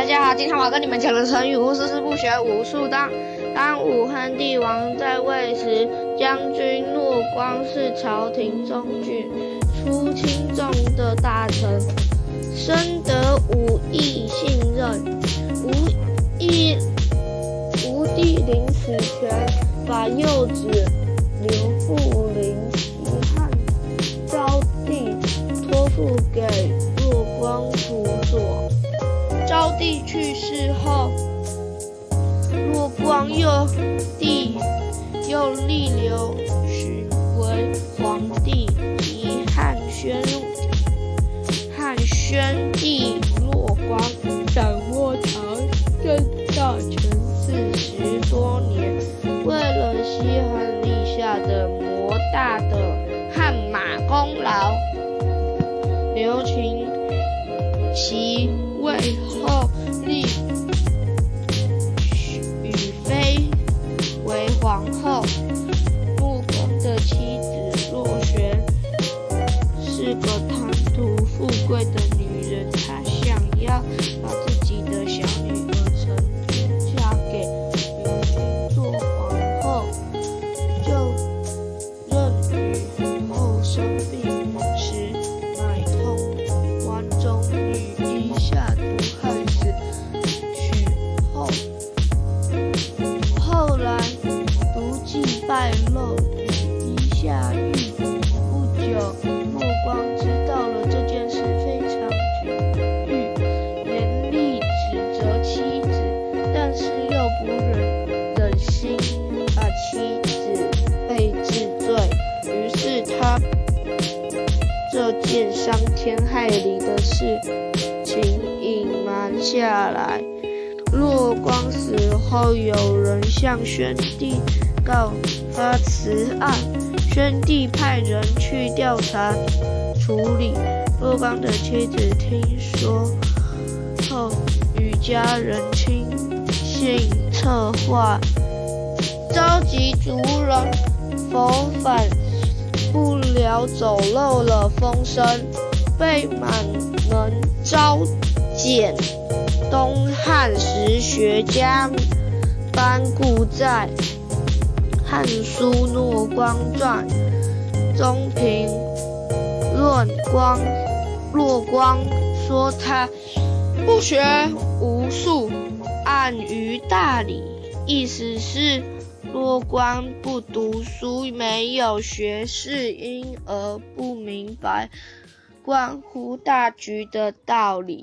大家好，今天我要跟你们讲的成语故事是不学无术。当当武汉帝王在位时，将军骆光是朝廷中举出轻重的大臣，深得武艺信任。武义吴帝临死前，把幼子帝去世后，骆光又帝又立刘询为皇帝，及汉宣汉宣帝骆光掌握朝政大权四十多年，为了西汉立下的莫大的汗马功劳，刘询其位后立妻子被治罪，于是他这件伤天害理的事情隐瞒下来。骆光死后，有人向宣帝告发此案，宣帝派人去调查处理。骆光的妻子听说后，与家人亲信策划，族人否反，不了走漏了风声，被满门召见。东汉史学家班固在《汉书骆光传》中评论光骆光说他不学无术，暗于大礼，意思是若光不读书，没有学识，因而不明白关乎大局的道理。